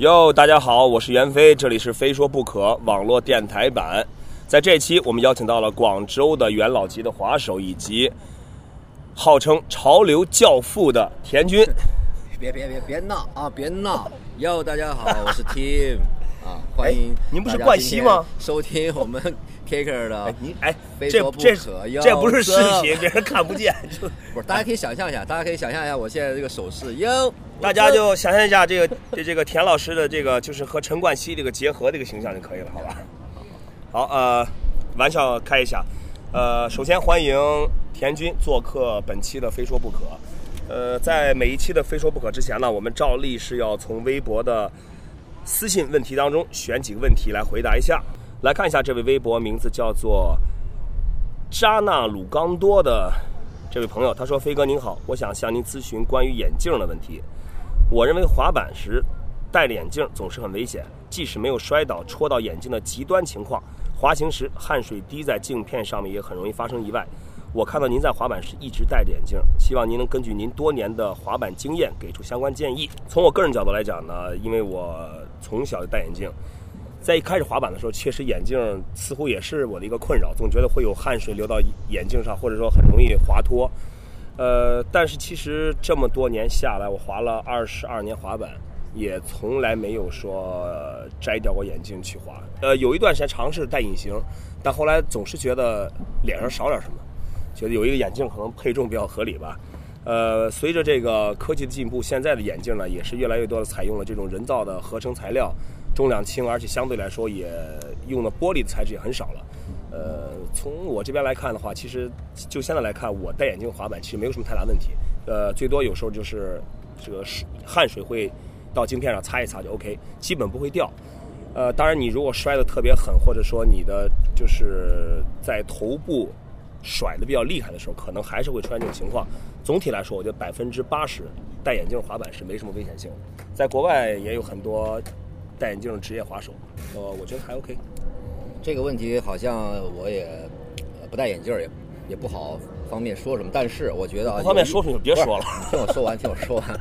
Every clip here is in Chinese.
哟，大家好，我是袁飞，这里是《非说不可》网络电台版。在这期，我们邀请到了广州的元老级的滑手，以及号称潮流教父的田军。别别别别闹啊！别闹！哟，大家好，我是 Tim 啊，欢迎哎您不是冠希吗？收听我们 Kicker 的哎，你哎，非这不可这不是视频，别人看不见。就不是，大家可以想象一下，大家可以想象一下我现在这个手势，哟，大家就想象一下这个这这个田老师的这个就是和陈冠希这个结合这个形象就可以了，好吧？好，呃，玩笑开一下，呃，首先欢迎田军做客本期的《非说不可》。呃，在每一期的《非说不可》之前呢，我们照例是要从微博的私信问题当中选几个问题来回答一下。来看一下这位微博名字叫做扎纳鲁刚多的这位朋友，他说：“飞哥您好，我想向您咨询关于眼镜的问题。我认为滑板时戴着眼镜总是很危险，即使没有摔倒戳到眼睛的极端情况，滑行时汗水滴在镜片上面也很容易发生意外。我看到您在滑板时一直戴着眼镜，希望您能根据您多年的滑板经验给出相关建议。从我个人角度来讲呢，因为我从小就戴眼镜，在一开始滑板的时候，确实眼镜似乎也是我的一个困扰，总觉得会有汗水流到眼镜上，或者说很容易滑脱。呃，但是其实这么多年下来，我滑了二十二年滑板，也从来没有说摘掉过眼镜去滑。呃，有一段时间尝试戴隐形，但后来总是觉得脸上少点什么，觉得有一个眼镜可能配重比较合理吧。呃，随着这个科技的进步，现在的眼镜呢也是越来越多的采用了这种人造的合成材料，重量轻，而且相对来说也用的玻璃的材质也很少了。呃，从我这边来看的话，其实就现在来看，我戴眼镜滑板其实没有什么太大问题。呃，最多有时候就是这个水汗水会到镜片上擦一擦就 OK，基本不会掉。呃，当然你如果摔得特别狠，或者说你的就是在头部甩的比较厉害的时候，可能还是会出现这种情况。总体来说，我觉得百分之八十戴眼镜滑板是没什么危险性的。在国外也有很多戴眼镜的职业滑手，呃，我觉得还 OK。这个问题好像我也呃不戴眼镜也也不好方便说什么，但是我觉得啊，不方便说出去别说了你 听我说完，听我说完。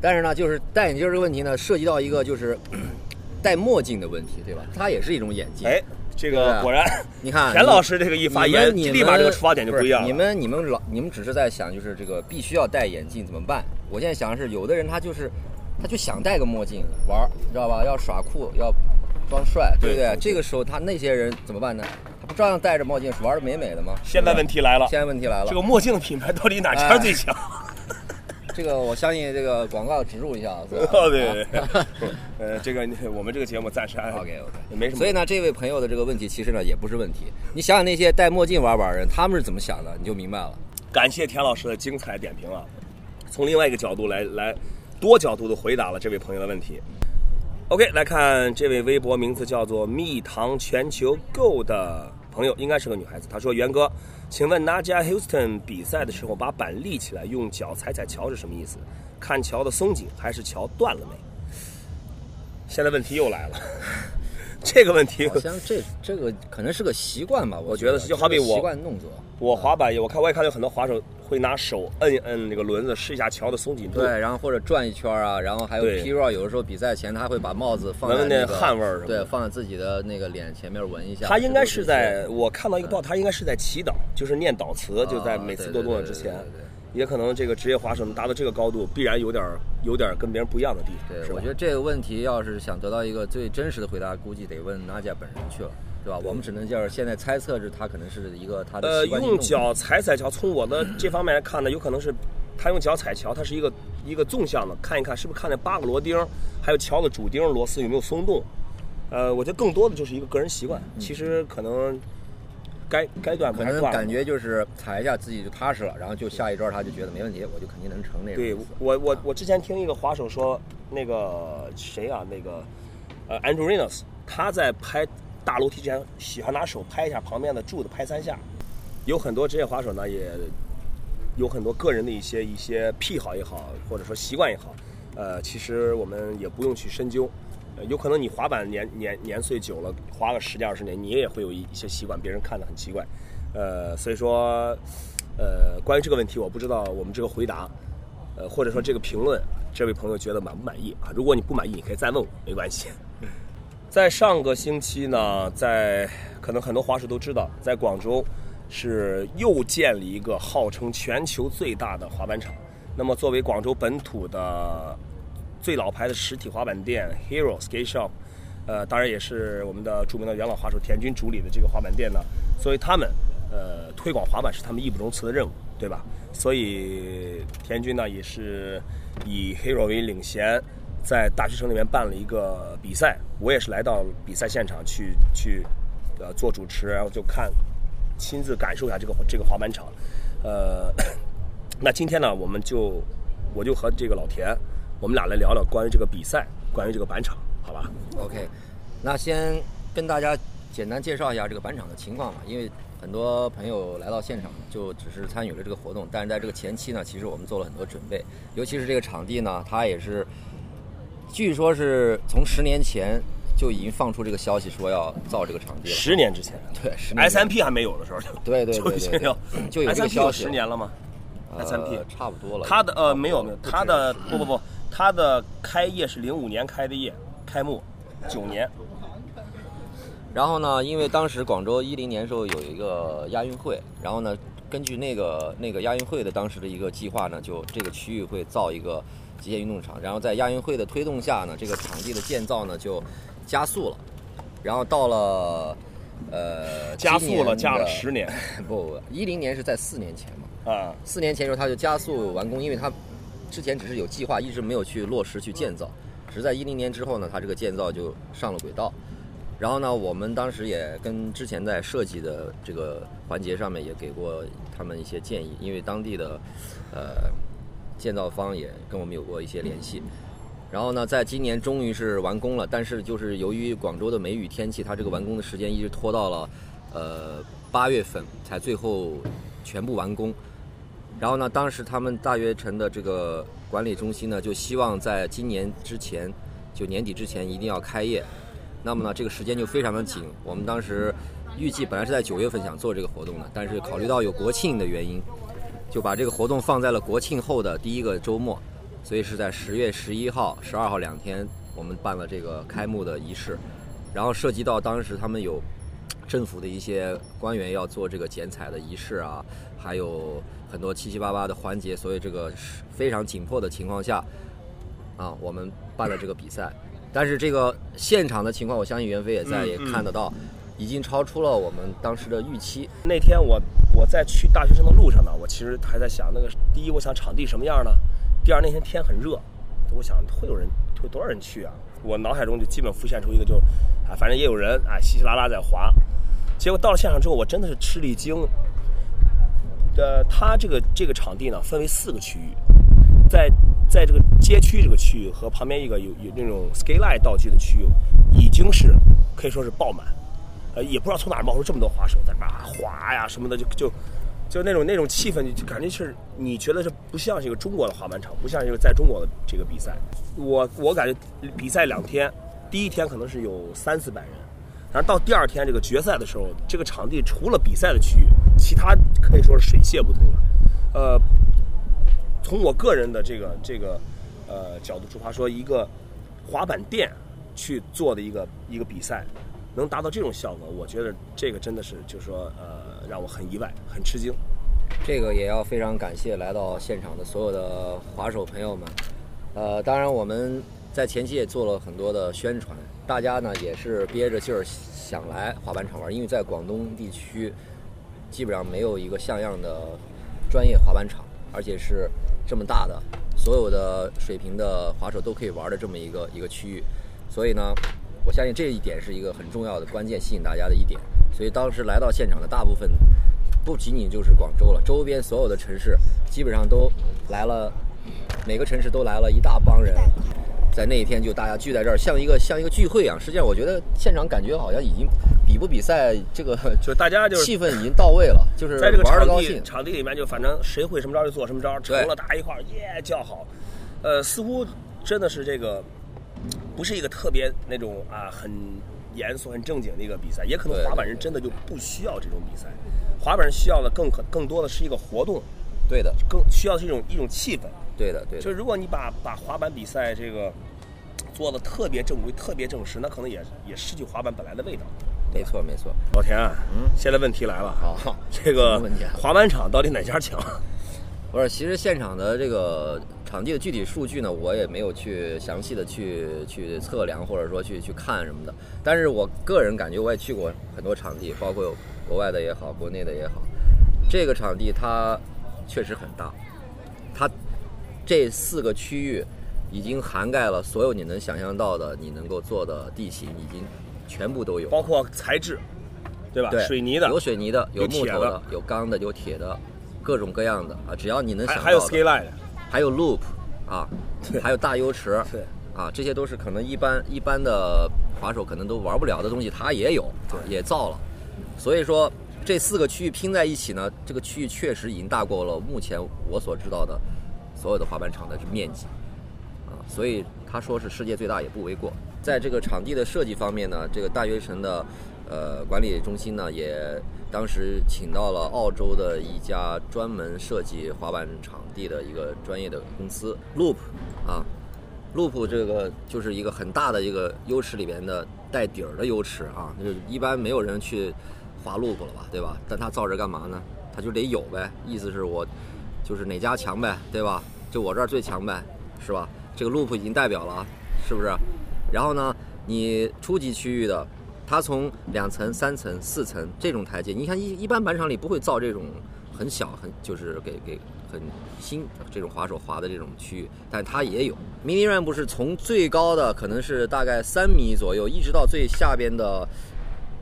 但是呢，就是戴眼镜这个问题呢，涉及到一个就是 戴墨镜的问题，对吧？它也是一种眼镜。哎，这个果然，你看田老师这个一发言，你立马这个出发点就不一样了。你们你们老你们只是在想，就是这个必须要戴眼镜怎么办？我现在想的是，有的人他就是他就想戴个墨镜玩儿，你知道吧？要耍酷，要装帅，对不对这个时候他那些人怎么办呢？他不照样戴着墨镜玩的美美的吗？现在问题来了，现在问题来了，这个墨镜品牌到底哪家最强？这个我相信这个广告植入一下，对对对，呃，这个我们这个节目暂时安 OK OK，也没什么。所以呢，这位朋友的这个问题其实呢也不是问题。你想想那些戴墨镜玩玩的人，他们是怎么想的，你就明白了。感谢田老师的精彩点评啊！从另外一个角度来来多角度的回答了这位朋友的问题。OK，来看这位微博名字叫做“蜜糖全球 Go” 的朋友，应该是个女孩子。她说：“袁哥，请问 Nadia Houston 比赛的时候把板立起来，用脚踩踩桥是什么意思？看桥的松紧还是桥断了没？”现在问题又来了，这个问题好像这这个可能是个习惯吧，我我觉得就好比我习惯动作。我滑板也，我看我也看到有很多滑手会拿手摁一摁那个轮子，试一下桥的松紧度。对，然后或者转一圈啊，然后还有对 P roll，有的时候比赛前他会把帽子放在那个汗味儿对，放在自己的那个脸前面闻一下。他应该是在我看到一个报，他应该是在祈祷，就是念祷词，啊就在每次做动作之前对对对。也可能这个职业滑手能达到这个高度，必然有点儿有点儿跟别人不一样的地方。对，我觉得这个问题要是想得到一个最真实的回答，估计得问娜姐本人去了，对吧？我们只能就是现在猜测是他可能是一个他的呃，用脚踩踩桥，从我的这方面来看呢，有可能是他用脚踩桥，它是一个一个纵向的，看一看是不是看那八个螺钉，还有桥的主钉螺丝有没有松动。呃，我觉得更多的就是一个个人习惯，其实可能该该断不可能感觉就是踩一下自己就踏实了，然后就下一招他就觉得没问题，我就肯定能成那种对。我我我之前听一个滑手说，那个谁啊，那个呃 Andrew Reynolds，他在拍大楼梯之前喜欢拿手拍一下旁边的柱子，拍三下。有很多职业滑手呢，也有很多个人的一些一些癖好也好，或者说习惯也好，呃，其实我们也不用去深究。呃，有可能你滑板年年年岁久了，滑个十几二十年，你也会有一一些习惯，别人看得很奇怪。呃，所以说，呃，关于这个问题，我不知道我们这个回答呃，或者说这个评论，这位朋友觉得满不满意啊？如果你不满意，你可以再问我，没关系。在上个星期呢，在可能很多滑手都知道，在广州是又建立一个号称全球最大的滑板场。那么作为广州本土的最老牌的实体滑板店 Hero Skate Shop，呃，当然也是我们的著名的元老滑手田军主理的这个滑板店呢，作为他们呃推广滑板是他们义不容辞的任务，对吧？所以田军呢也是以 Hero 为领衔，在大学城里面办了一个比赛，我也是来到比赛现场去去呃做主持，然后就看亲自感受一下这个这个滑板场。呃，那今天呢，我们就我就和这个老田，我们俩来聊聊关于这个比赛，关于这个板场，好吧？OK，那先跟大家简单介绍一下这个板场的情况吧，因为很多朋友来到现场就只是参与了这个活动，但是在这个前期呢，其实我们做了很多准备，尤其是这个场地呢，它也是，据说是从十年前就已经放出这个消息说要造这个场地了，十年之前。对，十年，S M P 还没有的时候就对对对对。就已经有对就有这个消息十年了。吗呃？S M P 差不多了，它的呃没有没有，不止它的不不不，它的开业是零五年开的业，开幕九年，然后呢，因为当时广州一零年时候有一个亚运会，然后呢，根据那个那个亚运会的当时的一个计划呢，就这个区域会造一个极限运动场，然后在亚运会的推动下呢，这个场地的建造呢就加速了，然后到了呃加速了，加了十年不不，一零年是在四年前嘛，啊。四年前的时候他就加速完工，因为他之前只是有计划，一直没有去落实去建造，只是在一零年之后呢，它这个建造就上了轨道。然后呢，我们当时也跟之前在设计的这个环节上面也给过他们一些建议，因为当地的呃建造方也跟我们有过一些联系。然后呢，在今年终于是完工了，但是就是由于广州的梅雨天气，它这个完工的时间一直拖到了呃八月份才最后全部完工。然后呢，当时他们大悦城的这个管理中心呢，就希望在今年之前，就年底之前一定要开业。那么呢，这个时间就非常的紧。我们当时预计本来是在九月份想做这个活动的，但是考虑到有国庆的原因，就把这个活动放在了国庆后的第一个周末，所以是在十月十一号、十二号两天，我们办了这个开幕的仪式。然后涉及到当时他们有政府的一些官员要做这个剪彩的仪式啊，还有很多七七八八的环节，所以这个是非常紧迫的情况下，啊，我们办了这个比赛。但是这个现场的情况，我相信袁飞也在，嗯也看得到，已经超出了我们当时的预期。那天我我在去大学生的路上呢，我其实还在想，那个第一，我想场地什么样呢？第二，那天天很热，我想会有人会多少人去啊？我脑海中就基本浮现出一个就，啊，反正也有人啊，稀稀拉拉在滑。结果到了现场之后，我真的是吃了一惊。呃，它这个这个场地呢，分为四个区域，在在这个街区这个区域和旁边一个有有那种 skyline 道具的区域，已经是可以说是爆满。呃，也不知道从哪儿冒出这么多滑手在那儿滑呀什么的，就就就那种那种气氛，就感觉是你觉得这不像是一个中国的滑板场，不像一个在中国的这个比赛。我我感觉比赛两天，第一天可能是有三四百人，然后到第二天这个决赛的时候，这个场地除了比赛的区域，其他可以说是水泄不通了。呃，从我个人的这个这个呃角度出发，说一个滑板店去做的一个一个比赛，能达到这种效果，我觉得这个真的是就是说呃让我很意外，很吃惊。这个也要非常感谢来到现场的所有的滑手朋友们。呃，当然我们在前期也做了很多的宣传，大家呢也是憋着劲儿想来滑板场玩，因为在广东地区基本上没有一个像样的专业滑板场，而且是这么大的，所有的水平的滑手都可以玩的这么一个一个区域，所以呢，我相信这一点是一个很重要的关键，吸引大家的一点。所以当时来到现场的大部分，不仅仅就是广州了，周边所有的城市基本上都来了，每个城市都来了一大帮人。在那一天就大家聚在这儿，像一个像一个聚会一样。实际上，我觉得现场感觉好像已经比不比赛这个就大家就是气氛已经到位了，就是在这个场地。场地里面，就反正谁会什么招就做什么招，成了大家一块儿耶叫好。呃，似乎真的是这个不是一个特别那种啊很严肃、很正经的一个比赛，也可能滑板人真的就不需要这种比赛。滑板人需要的更可更多的是一个活动，对的，更需要的是一种一种气氛。对的，对的。就是如果你把把滑板比赛这个做的特别正规、特别正式，那可能也也失去滑板本来的味道。没错，没错。老田，嗯现在问题来了，好，这个问题啊滑板场到底哪家强？不是，其实现场的这个场地的具体数据呢，我也没有去详细的去去测量，或者说去去看什么的。但是我个人感觉，我也去过很多场地，包括国外的也好，国内的也好，这个场地它确实很大，它这四个区域已经涵盖了所有你能想象到的，你能够做的地形，已经全部都有。包括材质，对吧？对，水泥的有，水泥的，有木头的，有钢的，有铁的，各种各样的啊，只要你能想到还还有 skyline，还有 loop 啊，还有大优池对啊，这些都是可能一般一般的滑手可能都玩不了的东西，它也有，啊也造了。所以说这四个区域拼在一起呢，这个区域确实已经大过了目前我所知道的所有的滑板场的面积啊，所以他说是世界最大也不为过。在这个场地的设计方面呢，这个大悦城的呃管理中心呢，也当时请到了澳洲的一家专门设计滑板场地的一个专业的公司 Loop 啊，Loop 这个就是一个很大的一个优池里边的带底儿的优池啊，就是一般没有人去滑 Loop 了吧，对吧？但他造这干嘛呢？他就得有呗，意思是我就是哪家强呗，对吧？就我这儿最强呗，是吧？这个 Loop 已经代表了，是不是？然后呢，你初级区域的，它从两层、三层、四层这种台阶，你看一一般板场里不会造这种很小、很就是给给很新这种滑手滑的这种区域，但它也有。Mini Ramp 是从最高的可能是大概三米左右，一直到最下边的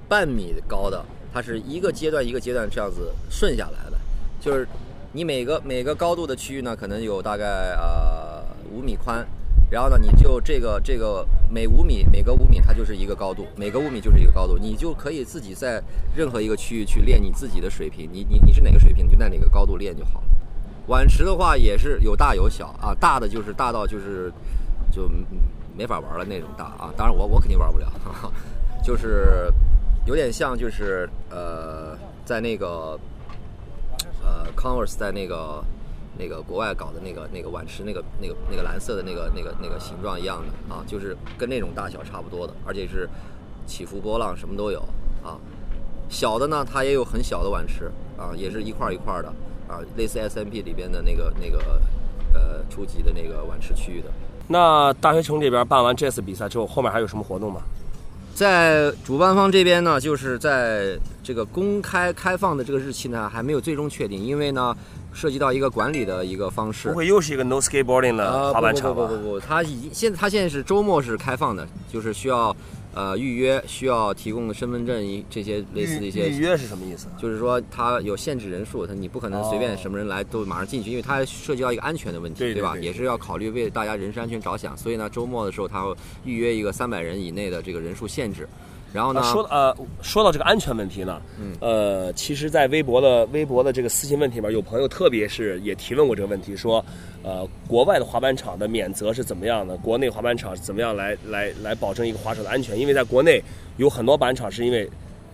半米高的，它是一个阶段一个阶段这样子顺下来的，就是你每个每个高度的区域呢，可能有大概呃五米宽，然后呢，你就这个这个每五米每隔五米它就是一个高度，每隔五米就是一个高度，你就可以自己在任何一个区域去练你自己的水平，你你你是哪个水平，你就在哪个高度练就好了。碗池的话也是有大有小啊，大的就是大到就是就没法玩了那种大啊，当然我我肯定玩不了，哈哈，就是有点像就是呃在那个 Converse 在那个那个国外搞的那个那个碗池那个那个那个蓝色的那个那个那个形状一样的啊，就是跟那种大小差不多的，而且是起伏波浪什么都有啊。小的呢，它也有很小的碗池啊，也是一块一块的啊，类似 SMP 里边的那个那个呃初级的那个碗池区域的。那大学城这边办完这次比赛之后，后面还有什么活动吗？在主办方这边呢，就是在这个公开开放的这个日期呢，还没有最终确定，因为呢，涉及到一个管理的一个方式。不会又是一个 no skateboarding 的呃，滑板场吧不不？不不不，它已经现在它现在是周末是开放的，就是需要呃预约，需要提供身份证一这些类似的一些预预约是什么意思？就是说它有限制人数，它你不可能随便什么人来都马上进去，因为它涉及到一个安全的问题，吧？对对对也是要考虑为大家人身安全着想，所以呢，周末的时候它会预约一个三百人以内的这个人数限制，然后呢，啊说呃，说到这个安全问题呢，嗯呃，其实，在微博的微博的这个私信问题里面，有朋友特别是也提问过这个问题，说，呃，国外的滑板场的免责是怎么样的？国内滑板场怎么样来来来保证一个滑手的安全？因为在国内有很多板场是因为，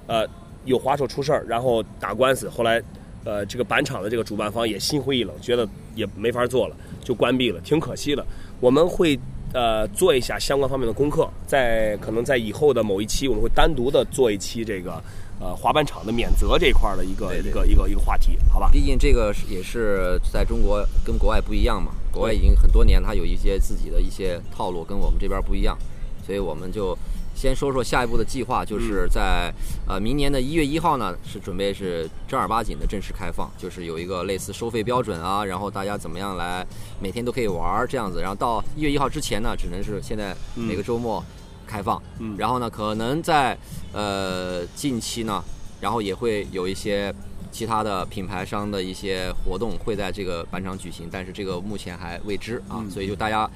呃，有滑手出事儿，然后打官司，后来，呃，这个板场的这个主办方也心灰意冷，觉得也没法做了，就关闭了，挺可惜的。我们会呃做一下相关方面的功课，在可能在以后的某一期，我们会单独的做一期这个呃滑板场的免责这一块儿的一个一个一个一个话题，好吧？毕竟这个是也是在中国跟国外不一样嘛，国外已经很多年，它有一些自己的一些套路跟我们这边不一样，所以我们就先说说下一步的计划，就是在呃明年的一月一号呢，是准备是正儿八经的正式开放，就是有一个类似收费标准啊，然后大家怎么样来每天都可以玩儿这样子，然后到一月一号之前呢，只能是现在每个周末开放，嗯。然后呢，可能在呃近期呢，然后也会有一些其他的品牌商的一些活动会在这个板场举行，但是这个目前还未知啊，嗯。所以就大家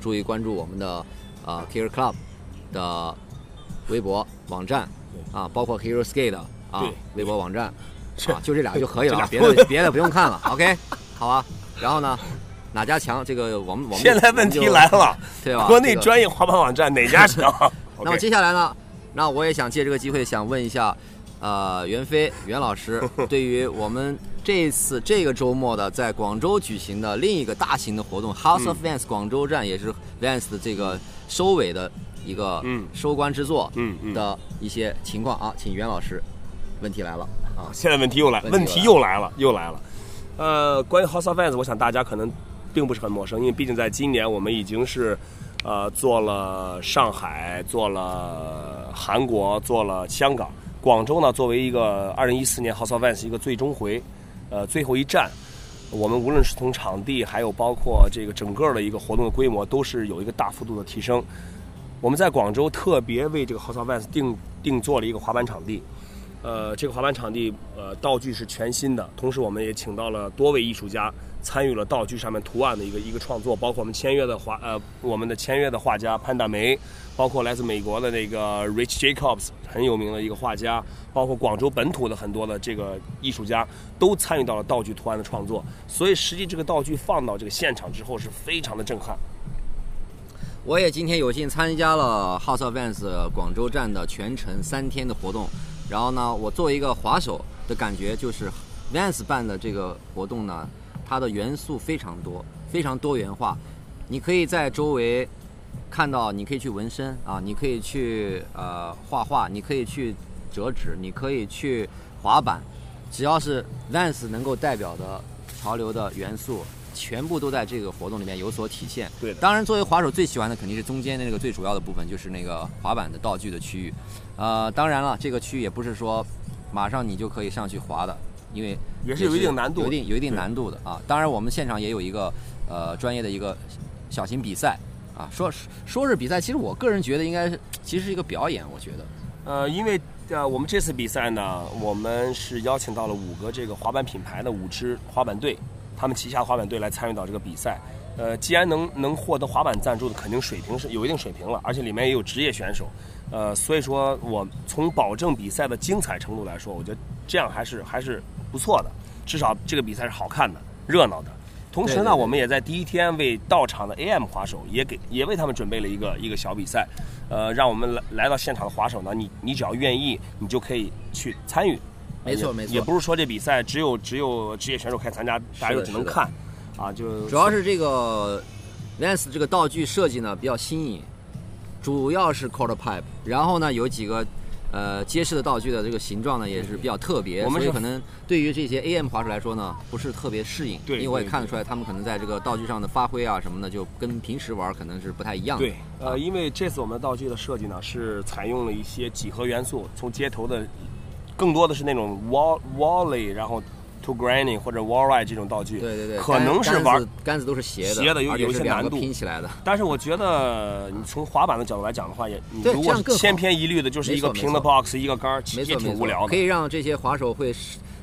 注意关注我们的呃 Kicker Club 的微博网站啊，包括 Hero Skate 啊微博网站 这啊，就这俩就可以了啊，别的别的不用看了，OK，好吧。然后呢，哪家强？这个我们我们现在问题来，了，对吧？国内专业滑板网站哪家强？那么接下来呢，那我也想借这个机会想问一下，呃袁飞袁老师对于我们这次这个周末的在广州举行的另一个大型的活动 House of Vans 广州站，也是 Vans 的这个收尾的一个嗯收官之作嗯嗯的一些情况啊，请袁老师，问题来了啊，现在问题又来，问题又来了，又来了。呃，关于 House of Vans，我想大家可能并不是很陌生，因为毕竟在今年我们已经是呃做了上海，做了韩国，做了香港，广州呢作为一个二零一四年 House of Vans 一个最终回，呃最后一站。我们无论是从场地，还有包括这个整个的一个活动的规模，都是有一个大幅度的提升。我们在广州特别为这个 House of Vans 定定做了一个滑板场地，呃，这个滑板场地呃道具是全新的，同时我们也请到了多位艺术家参与了道具上面图案的一个一个创作，包括我们签约的画呃我们的签约的画家潘大梅，包括来自美国的那个 Rich Jacobs 很有名的一个画家，包括广州本土的很多的这个艺术家都参与到了道具图案的创作，所以实际这个道具放到这个现场之后是非常的震撼。我也今天有幸参加了 House of Vans 广州站的全程三天的活动，然后呢，我作为一个滑手的感觉就是 Vans 办的这个活动呢，它的元素非常多，非常多元化。你可以在周围看到，你可以去纹身啊，你可以去呃画画，你可以去折纸，你可以去滑板，只要是 Vans 能够代表的潮流的元素，全部都在这个活动里面有所体现。对当然作为滑手最喜欢的肯定是中间的那个最主要的部分，就是那个滑板的道具的区域。呃，当然了，这个区域也不是说马上你就可以上去滑的，因为也是有一定难度有一定有一定难度的啊。当然，我们现场也有一个呃专业的一个小型比赛啊，说说是比赛，其实我个人觉得应该是其实是一个表演，我觉得。呃，因为呃，我们这次比赛呢，我们是邀请到了五个这个滑板品牌的五支滑板队，他们旗下滑板队来参与到这个比赛。呃，既然能能获得滑板赞助的，肯定水平是有一定水平了，而且里面也有职业选手。呃，所以说我从保证比赛的精彩程度来说，我觉得这样还是还是不错的，至少这个比赛是好看的、热闹的。同时呢，对对对我们也在第一天为到场的 AM 滑手也给也为他们准备了一个一个小比赛，呃，让我们来来到现场的滑手呢，你你只要愿意，你就可以去参与。也没错没错也不是说这比赛只有只有职业选手可以参加，大家就只能看，啊，就主要是这个 Vans 这个道具设计呢比较新颖，主要是 quarter pipe，然后呢有几个呃揭示的道具的这个形状呢也是比较特别，我们是所以可能对于这些 AM 滑手来说呢不是特别适应，对因为我也看得出来他们可能在这个道具上的发挥啊什么的就跟平时玩可能是不太一样的。对，呃，因为这次我们的道具的设计呢，是采用了一些几何元素，从街头的更多的是那种 wall wally，然后 to granny 或者 wall ride 这种道具，对对对，可能是玩杆子杆子都是斜的，斜的有有一些难度拼起来的。但是我觉得你从滑板的角度来讲的话，也你如果千篇一律的，就是一个平的 box 一个杆儿，其实也挺无聊的。可以让这些滑手会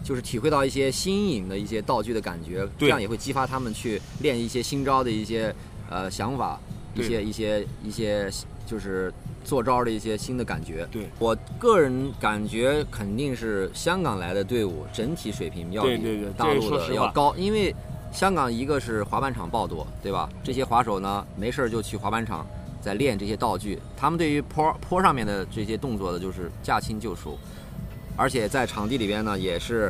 就是体会到一些新颖的一些道具的感觉，这样也会激发他们去练一些新招的一些呃想法，一些一些一些就是做招的一些新的感觉。对我个人感觉肯定是香港来的队伍整体水平要比大陆的要高，因为香港一个是滑板场爆多，对吧？这些滑手呢没事儿就去滑板场。在练这些道具，他们对于坡坡上面的这些动作的，就是驾轻就熟，而且在场地里边呢，也是，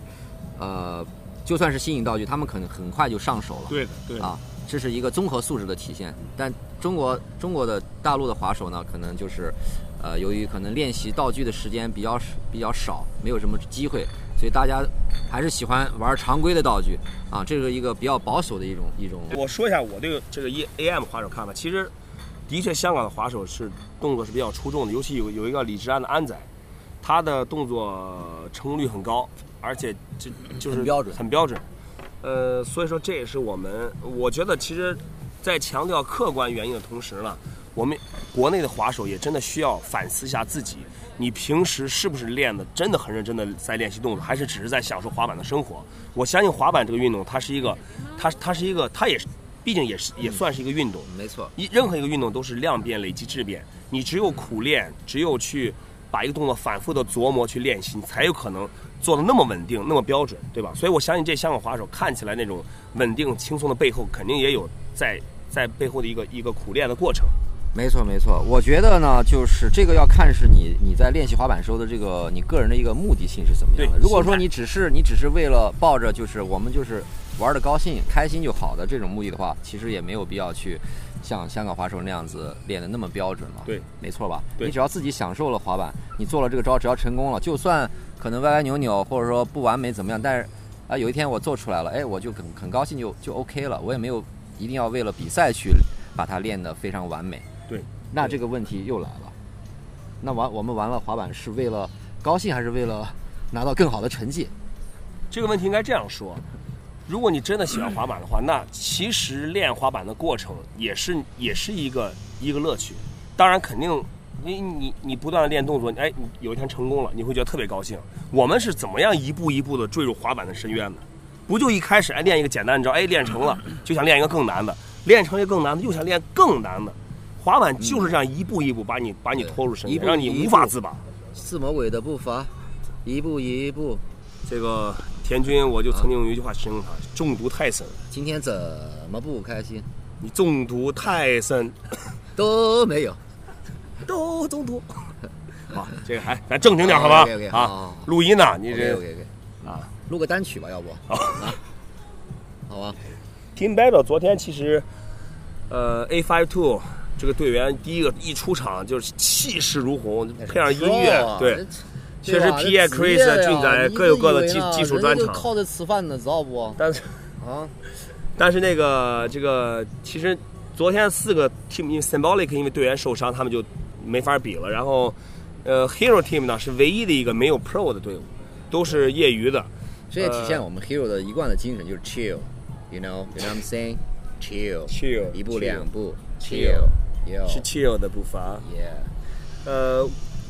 呃，就算是新颖道具，他们可能很快就上手了。对的，对的。啊，这是一个综合素质的体现。但中国中国的大陆的滑手呢，可能就是，呃，由于可能练习道具的时间比较比较少，没有什么机会，所以大家还是喜欢玩常规的道具啊，这是一个比较保守的一种一种。我说一下我对这个一 A M 滑手看法，其实的确香港的滑手是动作是比较出众的，尤其有有一个李志安的安仔，他的动作成功率很高，而且这就是很标准很标准。呃，所以说这也是我们，我觉得其实，在强调客观原因的同时呢，我们国内的滑手也真的需要反思一下自己，你平时是不是练的真的很认真的在练习动作，还是只是在享受滑板的生活？我相信滑板这个运动，它是一个，它它是一个，它也是，毕竟也是也算是一个运动。没错，一任何一个运动都是量变累积质变，你只有苦练，只有去把一个动作反复的琢磨去练习，你才有可能做的那么稳定、那么标准，对吧？所以我相信这香港滑手看起来那种稳定轻松的背后，肯定也有在在背后的一个一个苦练的过程。没错没错，我觉得呢，就是这个要看是你你在练习滑板时候的这个你个人的一个目的性是怎么样的。对如果说你只是你只是为了抱着就是我们就是玩的高兴开心就好的这种目的的话，其实也没有必要去像香港滑手那样子练的那么标准了。对，没错吧？对你只要自己享受了滑板，你做了这个招，只要成功了，就算可能歪歪扭扭或者说不完美怎么样，但是啊有一天我做出来了，哎，我就很很高兴就就 OK 了，我也没有一定要为了比赛去把它练得非常完美。对，那这个问题又来了，那玩我们玩了滑板是为了高兴还是为了拿到更好的成绩？这个问题应该这样说：如果你真的喜欢滑板的话，那其实练滑板的过程也是也是一个一个乐趣。当然，肯定你你你不断的练动作，哎，你有一天成功了，你会觉得特别高兴。我们是怎么样一步一步的坠入滑板的深渊的？不就一开始哎练一个简单的招，哎练成了，就想练一个更难的，练成一个更难的，又想练更难的。滑板就是这样一步一步把你把你拖入深渊，让你无法自拔。四魔鬼的步伐，一步一步。这个田军，我就曾经用一句话形容他：中毒太深。今天怎么不开心？你中毒太深，都没有。都中毒。好，这个还咱正经点好吧啊，录音呢，你这啊。录个单曲吧，要不？啊，好吧。Team Battle 昨天其实，呃，A Five Two 这个队员第一个一出场就是气势如虹，配上音乐，对，确实 Pierre Chris 俊仔各有各的技技术专长靠着吃饭呢，知道不？但是啊，但是那个这个其实昨天四个 team 因为 Symbolic 因为队员受伤，他们就没法比了。然后，呃，Hero Team 呢是唯一的一个没有 Pro 的队伍，都是业余的。这也体现我们 Hero 的一贯的精神，就是 chill，you know，you know what I'm saying？chill，Chill，一步两步 chill，chill，是 chill 的步伐。yeah，呃，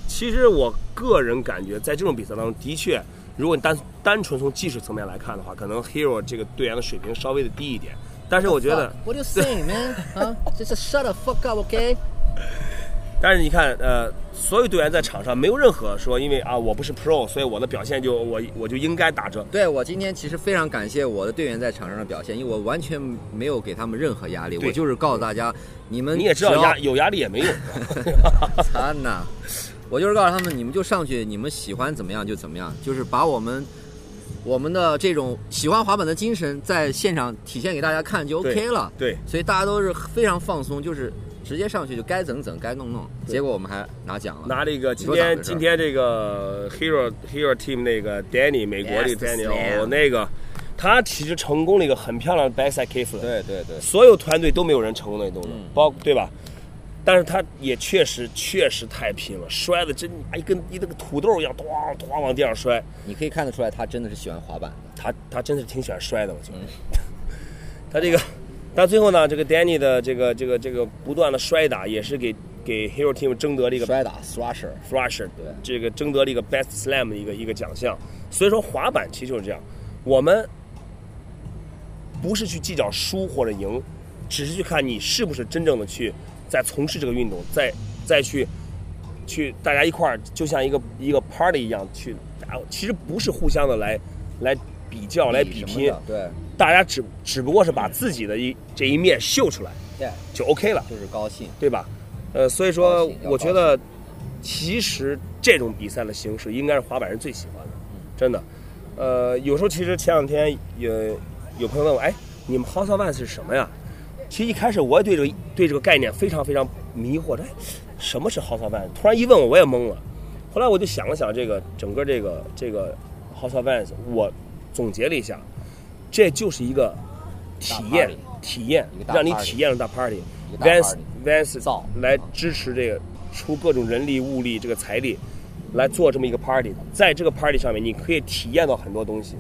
其实我个人感觉，在这种比赛当中，的确，如果你单单纯从技术层面来看的话，可能 Hero 这个队员的水平稍微的低一点。但是我觉得，What you saying, man？啊，just shut the fuck up，OK？但是你看，呃，所有队员在场上没有任何说，因为啊我不是 Pro，所以我的表现就我我就应该打折。对我今天其实非常感谢我的队员在场上的表现，因为我完全没有给他们任何压力，我就是告诉大家，你们你也知道压有压力也没用。惨呐！我就是告诉他们，你们就上去，你们喜欢怎么样就怎么样，就是把我们我们的这种喜欢滑板的精神在现场体现给大家看就 OK 了。对，所以大家都是非常放松，就是直接上去就该整整该弄弄，结果我们还拿奖了。拿了一个今天今天这个 Hero Hero Team 那个 Danny 美国这个 Danny 哦那个，他其实成功了一个很漂亮的 backside kickflip。对对对，所有团队都没有人成功的动作，嗯包对吧？但是他也确实确实太拼了，摔的真一跟一那个土豆一样，咣咣往地上摔。你可以看得出来，他真的是喜欢滑板的。他他真的是挺喜欢摔的，我觉得。嗯 他这个，但最后呢，这个 Danny 的这个这个这个不断的摔打，也是给给 Hero Team 争得了一个摔打 thrasher，Thrasher 对。这个争得了一个 Best Slam 的一个一个奖项。所以说滑板其实就是这样，我们不是去计较输或者赢，只是去看你是不是真正的去在从事这个运动，再再去去大家一块儿就像一个一个 party 一样去，啊其实不是互相的来来比较来比拼，对大家只只不过是把自己的一这一面秀出来对，就 OK 了。就是高兴。对吧？呃，所以说我觉得，其实这种比赛的形式应该是滑板人最喜欢的，真的。呃，有时候其实前两天有有朋友问我，哎，你们 House of One 是什么呀？其实一开始我也对这个对这个概念非常非常迷惑，哎，什么是 House of One？突然一问我，我也懵了。后来我就想了想，这个整个这个这个 House of One，我总结了一下，这就是一个体验体验让你体验了大 party。Vans Vans 造来支持这个，出各种人力物力这个财力，来做这么一个 party。在这个 party 上面，你可以体验到很多东西，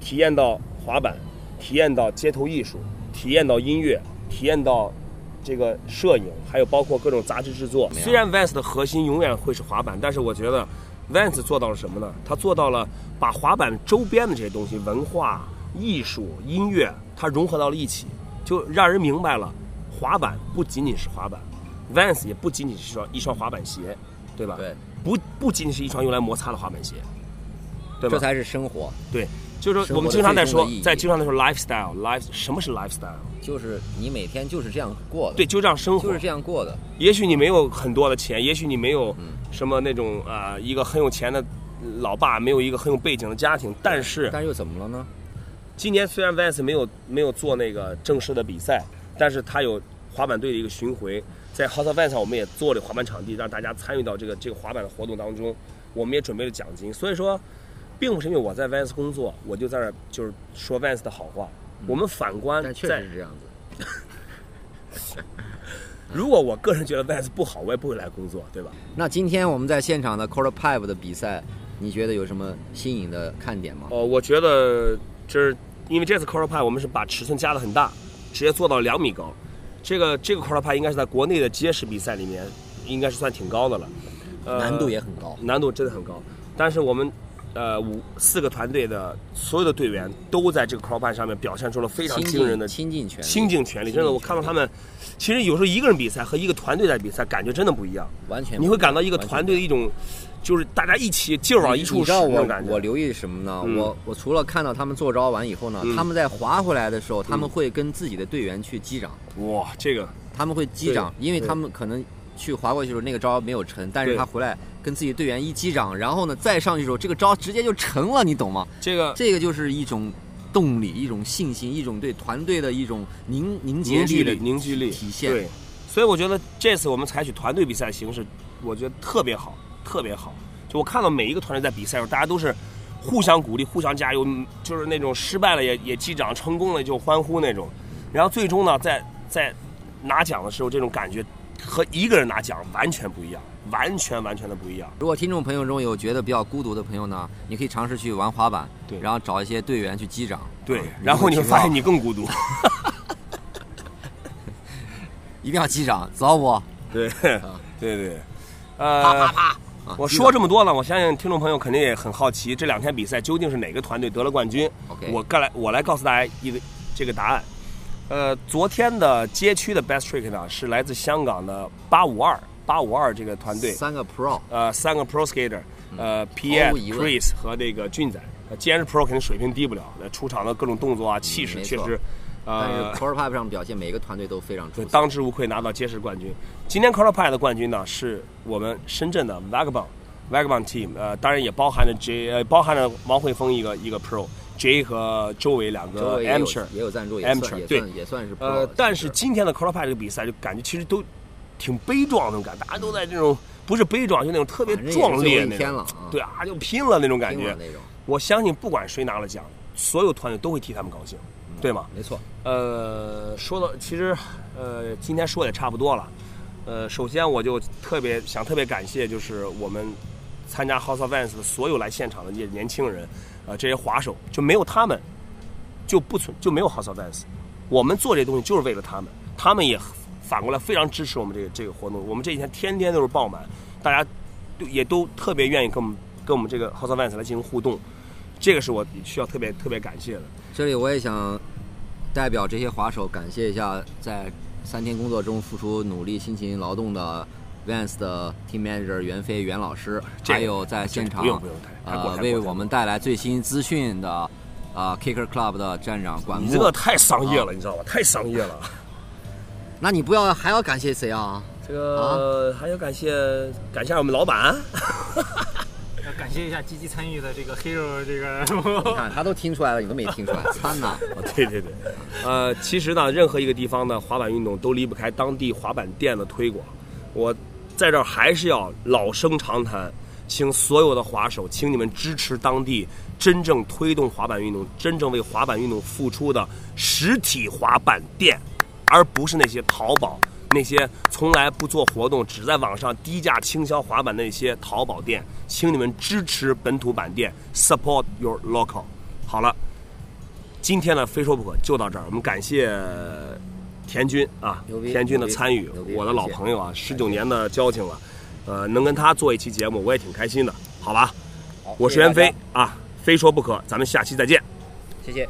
体验到滑板，体验到街头艺术，体验到音乐，体验到这个摄影，还有包括各种杂志制作。虽然 Vans 的核心永远会是滑板，但是我觉得 Vans 做到了什么呢？他做到了把滑板周边的这些东西，文化、艺术、音乐，它融合到了一起，就让人明白了，滑板不仅仅是滑板，Vans 也不仅仅是一双一双滑板鞋，对吧？对，不不仅仅是一双用来摩擦的滑板鞋，对吧？这才是生活。对，就是说我们经常在说在经常在说 lifestyle，life 什么是 lifestyle？就是你每天就是这样过的，对，，就这样生活。就是这样过的。也许你没有很多的钱，也许你没有嗯什么那种啊、呃一个很有钱的老爸，没有一个很有背景的家庭，但是但是又怎么了呢？今年虽然 Vans 没有没有做那个正式的比赛，但是他有滑板队的一个巡回，在 of Vans 上我们也做了滑板场地，让大家参与到这个这个滑板的活动当中，我们也准备了奖金。所以说，并不是因为我在 Vans 工作，我就在那儿就是说 Vans 的好话。我们反观但确实是这样子。如果我个人觉得 Vans 不好，我也不会来工作，对吧？那今天我们在现场的 Quarter Pipe 的比赛，你觉得有什么新颖的看点吗？呃，我觉得就是因为这次 Quarter Pipe 我们是把尺寸加的很大，直接做到两米高。这个这个 Quarter Pipe 应该是在国内的街式比赛里面，应该是算挺高的了。呃，难度也很高。难度真的很高。但是我们呃五四个团队的所有的队员都在这个 Pipe 上面表现出了非常倾惊人的倾尽全力，倾尽全力。真的，我看到他们，其实有时候一个人比赛和一个团队在比赛，感觉真的不一样。完全你会感到一个团队的一种，就是大家一起劲儿往一处使那种感觉。我留意什么呢？嗯。我我除了看到他们做招完以后呢，嗯。他们在滑回来的时候，他们会跟自己的队员去击掌，哇，这个。他们会击掌，因为他们可能去滑过去的时候那个招没有成，但是他回来跟自己队员一击掌，然后呢再上去的时候，这个招直接就成了，你懂吗？这个这个就是一种动力，一种信心，一种对团队的一种凝凝聚的力凝聚力体现。对，所以我觉得这次我们采取团队比赛形式，我觉得特别好，特别好。就我看到每一个团队在比赛的时候，大家都是互相鼓励、互相加油，嗯就是那种失败了也也击掌，成功了就欢呼那种。然后最终呢，在在拿奖的时候，这种感觉和一个人拿奖完全不一样，完全完全的不一样。如果听众朋友中有觉得比较孤独的朋友呢，你可以尝试去玩滑板，对。然后找一些队员去击掌，对啊，然后你会发现你你更孤独。一定要击掌，知道不？对，啊。对对，呃，啊我说这么多了，我相信听众朋友肯定也很好奇，这两天比赛究竟是哪个团队得了冠军？我该来，我来告诉大家一个这个答案。呃，昨天的街区的 Best Trick 呢，是来自香港的八五二八五二这个团队，三个 Pro，呃，三个 Pro Skater，呃问 Chris 和那个俊仔。呃既然是 Pro，肯定水平低不了，那出场的各种动作啊、气势确实，呃，Core Pipe 上表现每个团队都非常出，色。当之无愧拿到街市冠军。今天 Color Pie 的冠军呢，是我们深圳的 Vagabond Vagabond Team，呃，当然也包含了 J，呃，包含了王慧峰一个一个 Pro，J 和周伟两个周围也有 Amateur。也有赞助，也 Amateur，算也对也算是呃。，但是今天的 Color Pie 这个比赛就感觉其实都挺悲壮那种感觉，大家都在这种不是悲壮，就那种特别壮烈那种对啊，就拼了那种感觉我相信不管谁拿了奖，所有团队都会替他们高兴，对吗？没错。呃，说到其实，呃，今天说也差不多了。呃，首先我就特别想特别感谢，就是我们参加 House of Vans 的所有来现场的这些年轻人，呃，这些滑手，就没有他们，就不存就没有 House of Vans。我们做这东西就是为了他们，他们也反过来非常支持我们这个这个活动。我们这几天天天都是爆满，大家都也都特别愿意跟我们跟我们这个 House of Vans 来进行互动，这个是我需要特别特别感谢的。这里我也想代表这些滑手感谢一下在三天工作中付出努力、辛勤劳动的 Vans 的 Team Manager 袁飞袁老师，还有在现场为我们带来最新资讯的啊 Kicker Club 的站长管木。你这个太商业了，你知道吧？太商业了。那你不要还要感谢谁啊？这个还要感谢感谢我们老板，要感谢一下积极参与的这个 Hero 这个你看他都听出来了，你都没听出来，参呐！哦 对对对，呃，其实呢，任何一个地方的滑板运动都离不开当地滑板店的推广。我在这儿还是要老生常谈，请所有的滑手，请你们支持当地真正推动滑板运动、真正为滑板运动付出的实体滑板店，而不是那些淘宝。那些从来不做活动，只在网上低价倾销滑板的那些淘宝店，请你们支持本土板店，support your local。好了，今天的非说不可就到这儿，我们感谢田军啊田军的参与，我的老朋友啊，十九年的交情了，呃，能跟他做一期节目，我也挺开心的，好吧？我是袁飞啊，非说不可，咱们下期再见。谢谢。